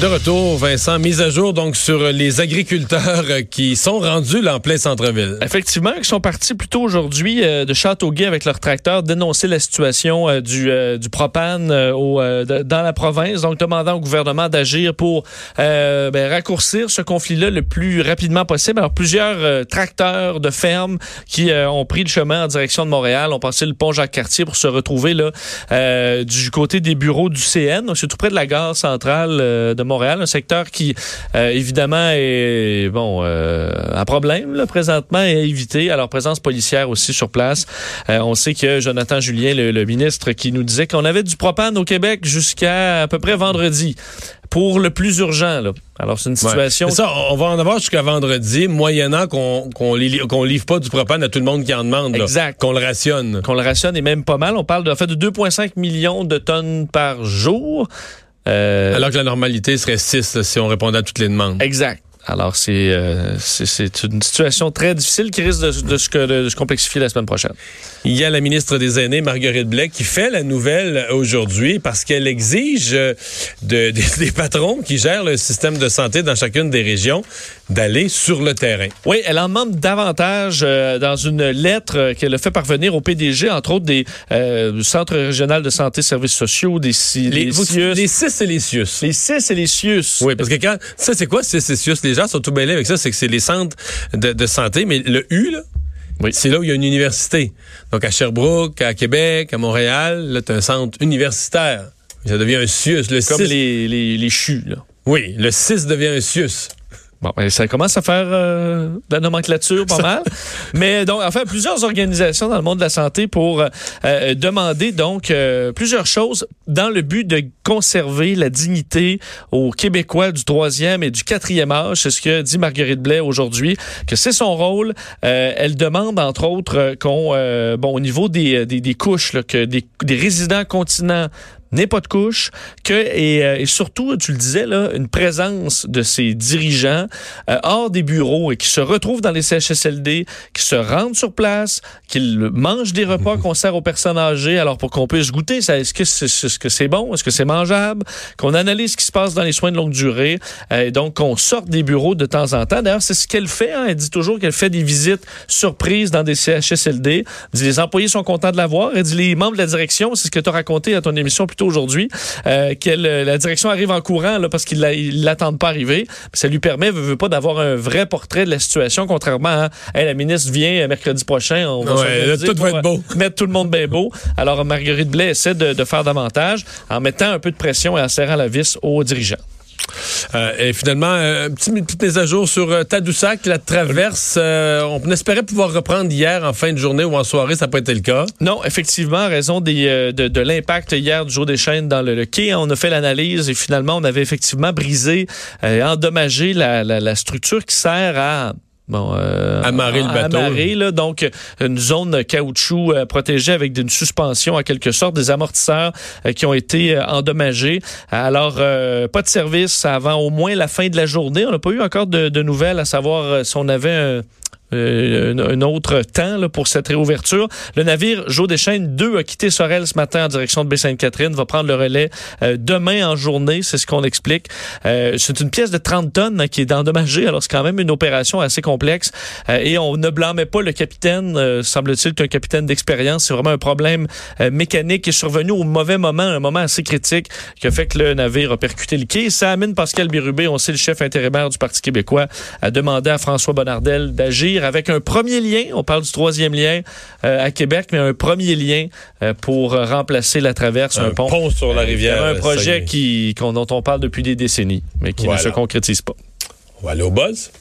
De retour, Vincent, mise à jour donc sur les agriculteurs qui sont rendus là, en plein centre-ville. Effectivement, qui sont partis plutôt aujourd'hui euh, de Châteauguay avec leurs tracteurs dénoncer la situation euh, du, euh, propane dans la province, donc demandant au gouvernement d'agir pour ben, raccourcir ce conflit-là le plus rapidement possible. Alors plusieurs tracteurs de ferme qui ont pris le chemin en direction de Montréal, ont passé le pont Jacques-Cartier pour se retrouver là du côté des bureaux du CN, donc c'est tout près de la gare centrale de Montréal, un secteur qui euh, évidemment est bon euh, un problème là, présentement et à éviter. Alors présence policière aussi sur place. Euh, on sait que Jonathan Julien, le, ministre, qui nous disait qu'on avait du propane au Québec jusqu'à à peu près vendredi pour le plus urgent. Là. Alors, c'est une situation... ça, on va en avoir jusqu'à vendredi, moyennant qu'on qu'on livre pas du propane à tout le monde qui en demande. Exact. Qu'on le rationne. Qu'on le rationne et même pas mal. On parle de, en fait, de 2,5 millions de tonnes par jour. Euh, Alors que la normalité serait 6 si on répondait à toutes les demandes. Exact. Alors, c'est euh, c'est une situation très difficile qui risque de, de, se, complexifier la semaine prochaine. Il y a la ministre des Aînés, Marguerite Blais, qui fait la nouvelle aujourd'hui parce qu'elle exige de, des patrons qui gèrent le système de santé dans chacune des régions d'aller sur le terrain. Oui, elle en demande davantage euh, dans une lettre qu'elle a fait parvenir au PDG, entre autres des euh, centres régionaux de santé services sociaux, des, les, les, CIUS. Les CIS et les CIUS. Les CIS et les CIUS. Oui, parce que quand... Ça, c'est quoi CIS et CIUS? Les gens sont tout mêlés avec ça. C'est que c'est les centres de, de santé, mais le U, là, oui. C'est là où il y a une université. Donc à Sherbrooke, à Québec, à Montréal, là, tu as un centre universitaire. Ça devient un CIUS. Le Comme les, les, les CHU, là. Oui, le 6 devient un CIUS. Bon, ben, ça commence à faire euh, de la nomenclature pas mal. Mais donc, enfin, plusieurs organisations dans le monde de la santé pour euh, euh, demander donc plusieurs choses dans le but de conserver la dignité aux Québécois du troisième et du quatrième âge. C'est ce que dit Marguerite Blais aujourd'hui, que c'est son rôle. elle demande, entre autres, qu'on, bon, au niveau des, des, des couches, là, que des, des résidents continents n'est pas de couche, que euh, et, surtout, tu le disais là, une présence de ces dirigeants euh, hors des bureaux et qui se retrouvent dans les CHSLD, qui se rendent sur place, qu'ils mangent des repas qu'on sert aux personnes âgées, alors pour qu'on puisse goûter, ça, est-ce que c'est ce que c'est bon, est-ce que c'est mangeable, qu'on analyse ce qui se passe dans les soins de longue durée, euh, et donc qu'on sorte des bureaux de temps en temps. D'ailleurs, c'est ce qu'elle fait. Hein. Elle dit toujours qu'elle fait des visites surprises dans des CHSLD. Elle dit les employés sont contents de la voir. Elle dit les membres de la direction, c'est ce que tu as raconté à ton émission plutôt aujourd'hui, euh, que la direction arrive en courant là, parce qu'ils l'attendent pas arriver. Ça lui permet, veut, veut pas, d'avoir un vrai portrait de la situation, contrairement à la ministre vient mercredi prochain, on va tout va être beau. mettre tout le monde bien beau. Alors Marguerite Blais essaie de, de faire davantage en mettant un peu de pression et en serrant la vis aux dirigeants. Euh, et finalement, euh, un petit, petite mise à jour sur euh, Tadoussac, la traverse. on espérait pouvoir reprendre hier en fin de journée ou en soirée, ça n'a pas été le cas. Non, effectivement, en raison des, de, l'impact hier du jour des chaînes dans le, quai, on a fait l'analyse et finalement, on avait effectivement brisé et endommagé la, la structure qui sert à Bon, euh, amarrer le bateau. Amarrer, là, donc une zone caoutchouc euh, protégée avec une suspension, en quelque sorte, des amortisseurs euh, qui ont été euh, endommagés. Alors, pas de service avant au moins la fin de la journée. On n'a pas eu encore de, de nouvelles à savoir si on avait un, un, autre temps là, pour cette réouverture. Le navire Joe Deschênes 2 a quitté Sorel ce matin en direction de Baie-Sainte-Catherine, va prendre le relais euh, demain en journée, c'est ce qu'on explique. Euh, c'est une pièce de 30 tonnes hein, qui est endommagée, alors c'est quand même une opération assez complexe et on ne blâmait pas le capitaine, semble-t-il qu'un capitaine d'expérience, c'est vraiment un problème mécanique qui est survenu au mauvais moment, un moment assez critique qui a fait que le navire a percuté le quai. Ça amène Pascal Birubé, on sait le chef intérimaire du Parti québécois, a demandé à François Bonnardel d'agir avec un premier lien. On parle du troisième lien euh, à Québec, mais un premier lien euh, pour remplacer la traverse, un, pont, sur la rivière. un projet qui, dont on parle depuis des décennies, mais qui ne se concrétise pas. On va aller au buzz.